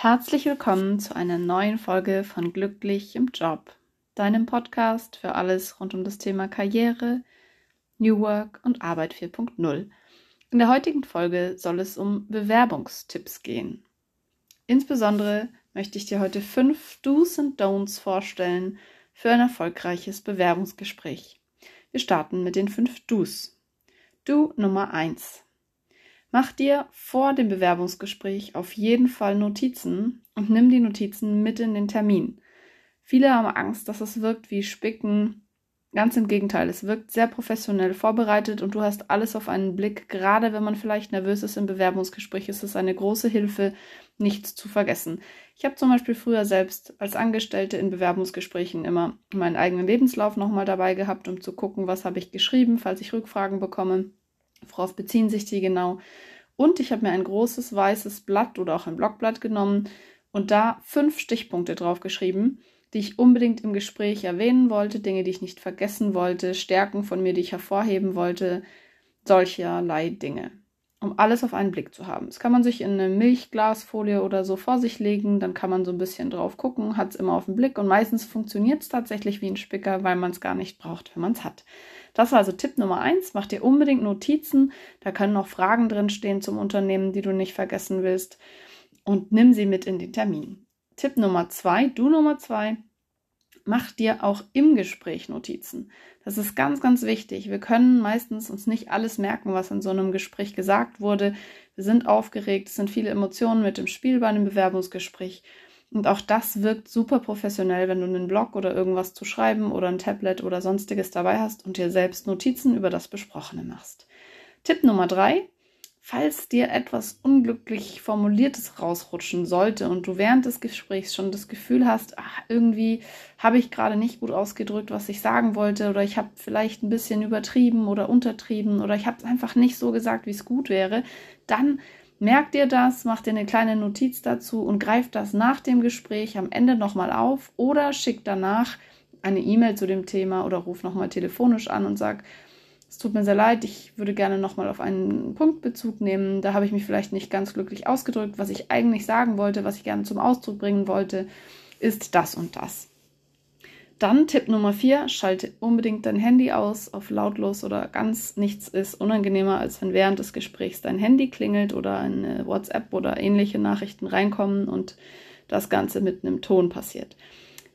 Herzlich willkommen zu einer neuen Folge von Glücklich im Job, deinem Podcast für alles rund um das Thema Karriere, New Work und Arbeit 4.0. In der heutigen Folge soll es um Bewerbungstipps gehen. Insbesondere möchte ich dir heute fünf Do's und Don'ts vorstellen für ein erfolgreiches Bewerbungsgespräch. Wir starten mit den fünf Do's. Do Nummer eins: Mach dir vor dem Bewerbungsgespräch auf jeden Fall Notizen und nimm die Notizen mit in den Termin. Viele haben Angst, dass es wirkt wie Spicken. Ganz im Gegenteil, es wirkt sehr professionell vorbereitet und du hast alles auf einen Blick. Gerade wenn man vielleicht nervös ist im Bewerbungsgespräch, ist es eine große Hilfe, nichts zu vergessen. Ich habe zum Beispiel früher selbst als Angestellte in Bewerbungsgesprächen immer meinen eigenen Lebenslauf nochmal dabei gehabt, um zu gucken, was habe ich geschrieben, falls ich Rückfragen bekomme. Worauf beziehen sich die genau? Und ich habe mir ein großes weißes Blatt oder auch ein Blockblatt genommen und da fünf Stichpunkte drauf geschrieben, die ich unbedingt im Gespräch erwähnen wollte, Dinge, die ich nicht vergessen wollte, Stärken von mir, die ich hervorheben wollte, solcherlei Dinge, um alles auf einen Blick zu haben. Das kann man sich in eine Milchglasfolie oder so vor sich legen, dann kann man so ein bisschen drauf gucken, hat es immer auf den Blick und meistens funktioniert es tatsächlich wie ein Spicker, weil man es gar nicht braucht, wenn man es hat. Das war also Tipp Nummer eins. Mach dir unbedingt Notizen. Da können noch Fragen drin stehen zum Unternehmen, die du nicht vergessen willst. Und nimm sie mit in den Termin. Tipp Nummer zwei, du Nummer zwei, mach dir auch im Gespräch Notizen. Das ist ganz, ganz wichtig. Wir können meistens uns nicht alles merken, was in so einem Gespräch gesagt wurde. Wir sind aufgeregt, es sind viele Emotionen mit dem Spiel bei einem Bewerbungsgespräch. Und auch das wirkt super professionell, wenn du einen Blog oder irgendwas zu schreiben oder ein Tablet oder sonstiges dabei hast und dir selbst Notizen über das Besprochene machst. Tipp Nummer drei. Falls dir etwas unglücklich Formuliertes rausrutschen sollte und du während des Gesprächs schon das Gefühl hast, ach, irgendwie habe ich gerade nicht gut ausgedrückt, was ich sagen wollte, oder ich habe vielleicht ein bisschen übertrieben oder untertrieben oder ich habe es einfach nicht so gesagt, wie es gut wäre, dann Merk dir das, mach dir eine kleine Notiz dazu und greif das nach dem Gespräch am Ende nochmal auf oder schick danach eine E-Mail zu dem Thema oder ruf nochmal telefonisch an und sag, es tut mir sehr leid, ich würde gerne nochmal auf einen Punkt Bezug nehmen. Da habe ich mich vielleicht nicht ganz glücklich ausgedrückt. Was ich eigentlich sagen wollte, was ich gerne zum Ausdruck bringen wollte, ist das und das. Dann Tipp Nummer 4, schalte unbedingt dein Handy aus auf lautlos oder ganz nichts ist unangenehmer, als wenn während des Gesprächs dein Handy klingelt oder eine WhatsApp oder ähnliche Nachrichten reinkommen und das Ganze mit einem Ton passiert.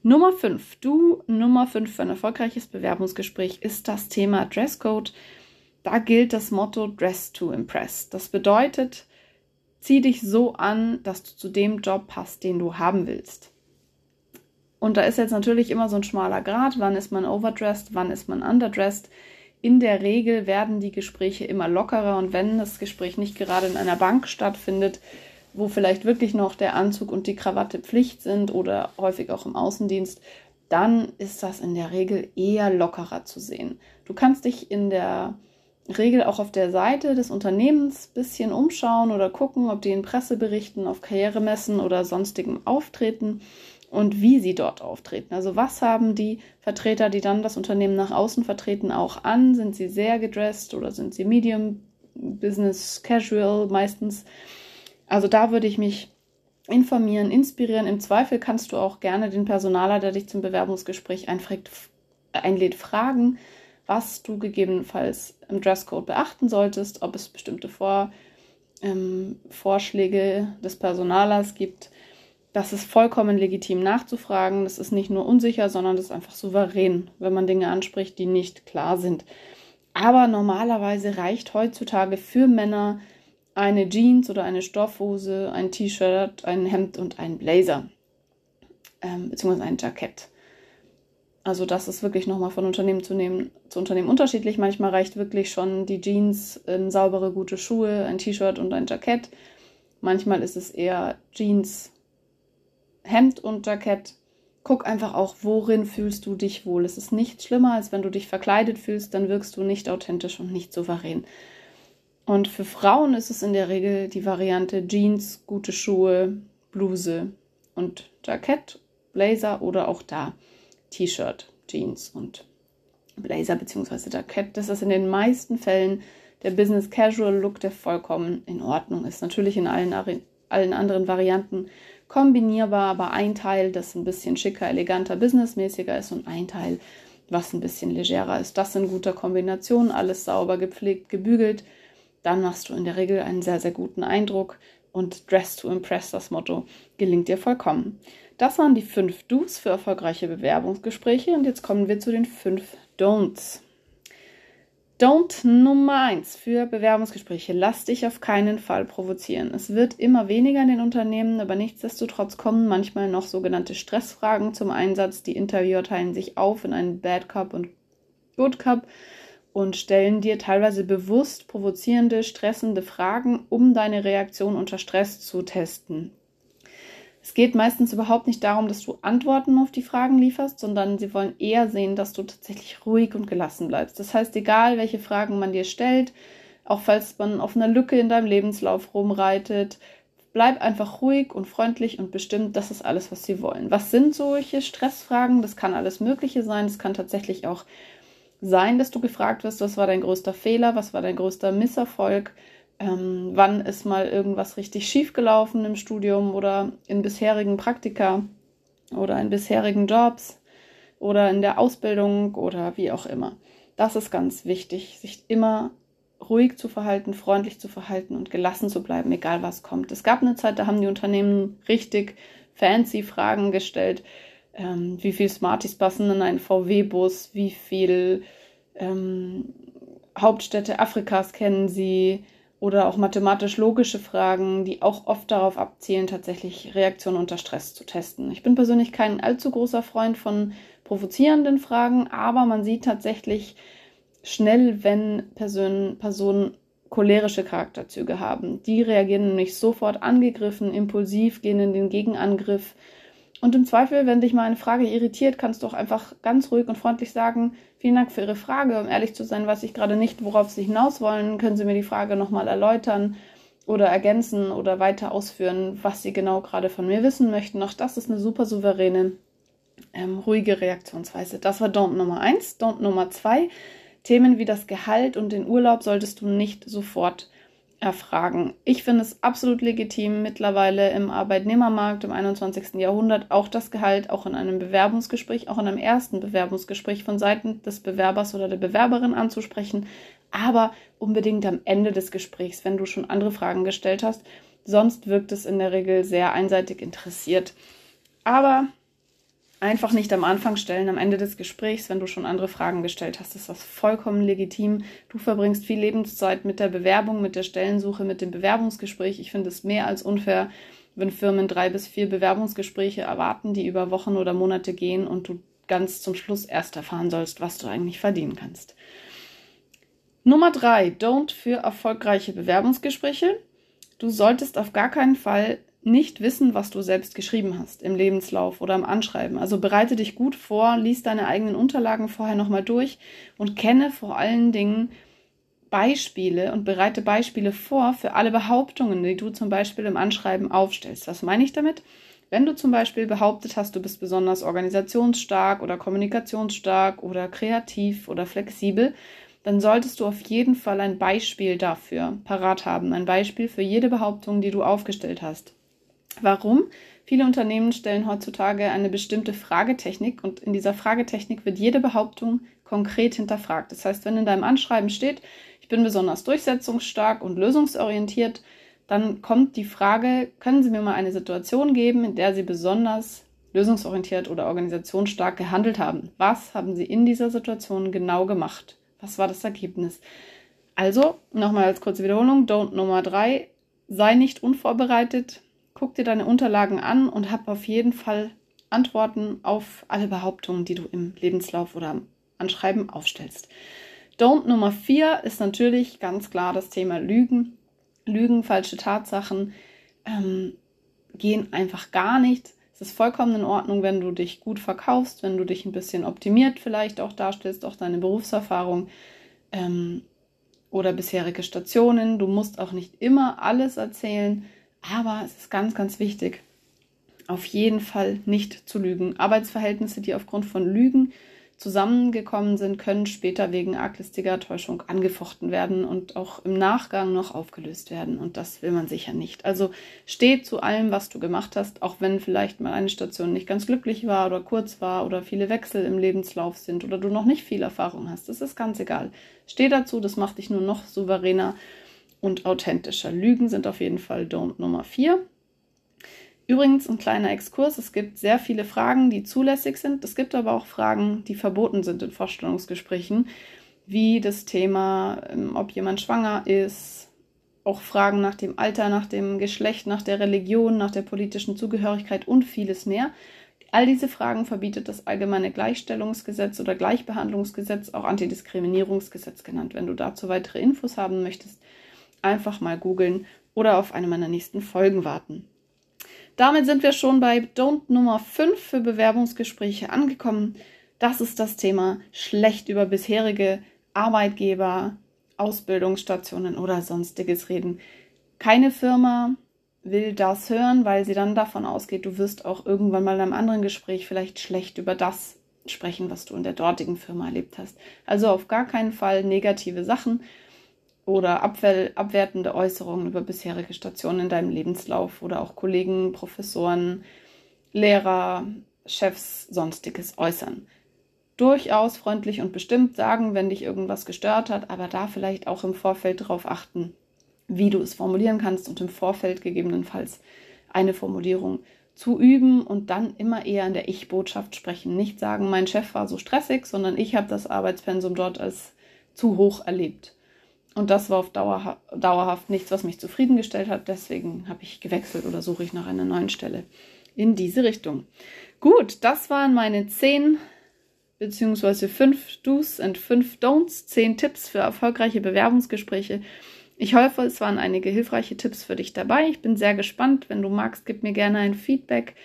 Nummer 5, du Nummer 5 für ein erfolgreiches Bewerbungsgespräch ist das Thema Dresscode. Da gilt das Motto Dress to Impress. Das bedeutet, zieh dich so an, dass du zu dem Job passt, den du haben willst. Und da ist jetzt natürlich immer so ein schmaler Grad, wann ist man overdressed, wann ist man underdressed. In der Regel werden die Gespräche immer lockerer und wenn das Gespräch nicht gerade in einer Bank stattfindet, wo vielleicht wirklich noch der Anzug und die Krawatte Pflicht sind oder häufig auch im Außendienst, dann ist das in der Regel eher lockerer zu sehen. Du kannst dich in der Regel auch auf der Seite des Unternehmens ein bisschen umschauen oder gucken, ob die in Presseberichten, auf Karrieremessen oder sonstigem auftreten und wie sie dort auftreten. Also was haben die Vertreter, die dann das Unternehmen nach außen vertreten, auch an? Sind sie sehr gedressed oder sind sie medium, business, casual meistens? Also da würde ich mich informieren, inspirieren. Im Zweifel kannst du auch gerne den Personaler, der dich zum Bewerbungsgespräch einfragt, einlädt, fragen, was du gegebenenfalls im Dresscode beachten solltest, ob es bestimmte Vor, ähm, Vorschläge des Personalers gibt das ist vollkommen legitim nachzufragen. Das ist nicht nur unsicher, sondern das ist einfach souverän, wenn man Dinge anspricht, die nicht klar sind. Aber normalerweise reicht heutzutage für Männer eine Jeans oder eine Stoffhose, ein T-Shirt, ein Hemd und ein Blazer, ähm, beziehungsweise ein Jackett. Also das ist wirklich nochmal von Unternehmen zu, nehmen, zu Unternehmen unterschiedlich. Manchmal reicht wirklich schon die Jeans, ähm, saubere, gute Schuhe, ein T-Shirt und ein Jackett. Manchmal ist es eher Jeans, Hemd und Jackett. Guck einfach auch, worin fühlst du dich wohl. Es ist nichts schlimmer, als wenn du dich verkleidet fühlst, dann wirkst du nicht authentisch und nicht souverän. Und für Frauen ist es in der Regel die Variante Jeans, gute Schuhe, Bluse und Jackett, Blazer oder auch da T-Shirt, Jeans und Blazer bzw. Jackett. Das ist in den meisten Fällen der Business Casual Look, der vollkommen in Ordnung ist. Natürlich in allen, allen anderen Varianten kombinierbar, aber ein Teil, das ein bisschen schicker, eleganter, businessmäßiger ist und ein Teil, was ein bisschen legerer ist. Das in guter Kombination, alles sauber gepflegt, gebügelt. Dann machst du in der Regel einen sehr, sehr guten Eindruck und Dress to Impress, das Motto, gelingt dir vollkommen. Das waren die fünf Do's für erfolgreiche Bewerbungsgespräche und jetzt kommen wir zu den fünf Don'ts. Don't Nummer eins für Bewerbungsgespräche. Lass dich auf keinen Fall provozieren. Es wird immer weniger in den Unternehmen, aber nichtsdestotrotz kommen manchmal noch sogenannte Stressfragen zum Einsatz. Die Interviewer teilen sich auf in einen Bad Cup und Good Cup und stellen dir teilweise bewusst provozierende, stressende Fragen, um deine Reaktion unter Stress zu testen. Es geht meistens überhaupt nicht darum, dass du Antworten auf die Fragen lieferst, sondern sie wollen eher sehen, dass du tatsächlich ruhig und gelassen bleibst. Das heißt, egal welche Fragen man dir stellt, auch falls man auf einer Lücke in deinem Lebenslauf rumreitet, bleib einfach ruhig und freundlich und bestimmt, das ist alles, was sie wollen. Was sind solche Stressfragen? Das kann alles Mögliche sein. Es kann tatsächlich auch sein, dass du gefragt wirst, was war dein größter Fehler, was war dein größter Misserfolg, ähm, wann ist mal irgendwas richtig schief gelaufen im Studium oder in bisherigen Praktika oder in bisherigen Jobs oder in der Ausbildung oder wie auch immer. Das ist ganz wichtig, sich immer ruhig zu verhalten, freundlich zu verhalten und gelassen zu bleiben, egal was kommt. Es gab eine Zeit, da haben die Unternehmen richtig fancy Fragen gestellt. Ähm, wie viel Smarties passen in einen VW-Bus? Wie viel ähm, Hauptstädte Afrikas kennen sie? Oder auch mathematisch-logische Fragen, die auch oft darauf abzielen, tatsächlich Reaktionen unter Stress zu testen. Ich bin persönlich kein allzu großer Freund von provozierenden Fragen, aber man sieht tatsächlich schnell, wenn Personen, Personen cholerische Charakterzüge haben. Die reagieren nämlich sofort angegriffen, impulsiv, gehen in den Gegenangriff und im Zweifel, wenn dich mal eine Frage irritiert, kannst du auch einfach ganz ruhig und freundlich sagen, vielen Dank für Ihre Frage. Um ehrlich zu sein, weiß ich gerade nicht, worauf Sie hinaus wollen. Können Sie mir die Frage nochmal erläutern oder ergänzen oder weiter ausführen, was Sie genau gerade von mir wissen möchten? Auch das ist eine super souveräne, ähm, ruhige Reaktionsweise. Das war Don't Nummer eins. Don't Nummer zwei. Themen wie das Gehalt und den Urlaub solltest du nicht sofort erfragen. Ich finde es absolut legitim, mittlerweile im Arbeitnehmermarkt im 21. Jahrhundert auch das Gehalt, auch in einem Bewerbungsgespräch, auch in einem ersten Bewerbungsgespräch von Seiten des Bewerbers oder der Bewerberin anzusprechen, aber unbedingt am Ende des Gesprächs, wenn du schon andere Fragen gestellt hast. Sonst wirkt es in der Regel sehr einseitig interessiert. Aber einfach nicht am Anfang stellen, am Ende des Gesprächs, wenn du schon andere Fragen gestellt hast, ist das vollkommen legitim. Du verbringst viel Lebenszeit mit der Bewerbung, mit der Stellensuche, mit dem Bewerbungsgespräch. Ich finde es mehr als unfair, wenn Firmen drei bis vier Bewerbungsgespräche erwarten, die über Wochen oder Monate gehen und du ganz zum Schluss erst erfahren sollst, was du eigentlich verdienen kannst. Nummer drei, don't für erfolgreiche Bewerbungsgespräche. Du solltest auf gar keinen Fall nicht wissen, was du selbst geschrieben hast im Lebenslauf oder im Anschreiben. Also bereite dich gut vor, lies deine eigenen Unterlagen vorher nochmal durch und kenne vor allen Dingen Beispiele und bereite Beispiele vor für alle Behauptungen, die du zum Beispiel im Anschreiben aufstellst. Was meine ich damit? Wenn du zum Beispiel behauptet hast, du bist besonders organisationsstark oder kommunikationsstark oder kreativ oder flexibel, dann solltest du auf jeden Fall ein Beispiel dafür parat haben. Ein Beispiel für jede Behauptung, die du aufgestellt hast. Warum? Viele Unternehmen stellen heutzutage eine bestimmte Fragetechnik und in dieser Fragetechnik wird jede Behauptung konkret hinterfragt. Das heißt, wenn in deinem Anschreiben steht, ich bin besonders durchsetzungsstark und lösungsorientiert, dann kommt die Frage, können Sie mir mal eine Situation geben, in der Sie besonders lösungsorientiert oder organisationsstark gehandelt haben? Was haben Sie in dieser Situation genau gemacht? Was war das Ergebnis? Also, nochmal als kurze Wiederholung, Don't Nummer drei, sei nicht unvorbereitet, guck dir deine Unterlagen an und hab auf jeden Fall Antworten auf alle Behauptungen, die du im Lebenslauf oder Anschreiben aufstellst. Don't Nummer vier ist natürlich ganz klar das Thema Lügen. Lügen, falsche Tatsachen ähm, gehen einfach gar nicht. Es ist vollkommen in Ordnung, wenn du dich gut verkaufst, wenn du dich ein bisschen optimiert vielleicht auch darstellst, auch deine Berufserfahrung ähm, oder bisherige Stationen. Du musst auch nicht immer alles erzählen. Aber es ist ganz, ganz wichtig, auf jeden Fall nicht zu lügen. Arbeitsverhältnisse, die aufgrund von Lügen zusammengekommen sind, können später wegen arglistiger Täuschung angefochten werden und auch im Nachgang noch aufgelöst werden. Und das will man sicher nicht. Also steh zu allem, was du gemacht hast, auch wenn vielleicht mal eine Station nicht ganz glücklich war oder kurz war oder viele Wechsel im Lebenslauf sind oder du noch nicht viel Erfahrung hast. Das ist ganz egal. Steh dazu, das macht dich nur noch souveräner und authentischer. Lügen sind auf jeden Fall Don't Nummer 4. Übrigens ein kleiner Exkurs. Es gibt sehr viele Fragen, die zulässig sind. Es gibt aber auch Fragen, die verboten sind in Vorstellungsgesprächen, wie das Thema, ähm, ob jemand schwanger ist, auch Fragen nach dem Alter, nach dem Geschlecht, nach der Religion, nach der politischen Zugehörigkeit und vieles mehr. All diese Fragen verbietet das allgemeine Gleichstellungsgesetz oder Gleichbehandlungsgesetz, auch Antidiskriminierungsgesetz genannt. Wenn du dazu weitere Infos haben möchtest, einfach mal googeln oder auf eine meiner nächsten Folgen warten. Damit sind wir schon bei Don't Nummer 5 für Bewerbungsgespräche angekommen. Das ist das Thema schlecht über bisherige Arbeitgeber, Ausbildungsstationen oder sonstiges reden. Keine Firma will das hören, weil sie dann davon ausgeht, du wirst auch irgendwann mal in einem anderen Gespräch vielleicht schlecht über das sprechen, was du in der dortigen Firma erlebt hast. Also auf gar keinen Fall negative Sachen oder abwertende Äußerungen über bisherige Stationen in deinem Lebenslauf oder auch Kollegen, Professoren, Lehrer, Chefs, sonstiges äußern. Durchaus freundlich und bestimmt sagen, wenn dich irgendwas gestört hat, aber da vielleicht auch im Vorfeld darauf achten, wie du es formulieren kannst und im Vorfeld gegebenenfalls eine Formulierung zu üben und dann immer eher in der Ich-Botschaft sprechen. Nicht sagen, mein Chef war so stressig, sondern ich habe das Arbeitspensum dort als zu hoch erlebt. Und das war auf Dauer, dauerhaft nichts, was mich zufriedengestellt hat. Deswegen habe ich gewechselt oder suche ich nach einer neuen Stelle in diese Richtung. Gut, das waren meine zehn beziehungsweise fünf Do's und fünf Don'ts, zehn Tipps für erfolgreiche Bewerbungsgespräche. Ich hoffe, es waren einige hilfreiche Tipps für dich dabei. Ich bin sehr gespannt. Wenn du magst, gib mir gerne ein Feedback.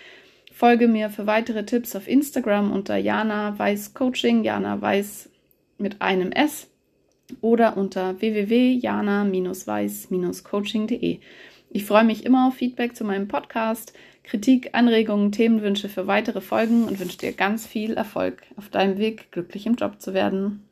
Folge mir für weitere Tipps auf Instagram unter Jana Weiß Coaching, Jana Weiß mit einem S oder unter www.jana-weiß-coaching.de. Ich freue mich immer auf Feedback zu meinem Podcast, Kritik, Anregungen, Themenwünsche für weitere Folgen und wünsche dir ganz viel Erfolg auf deinem Weg, glücklich im Job zu werden.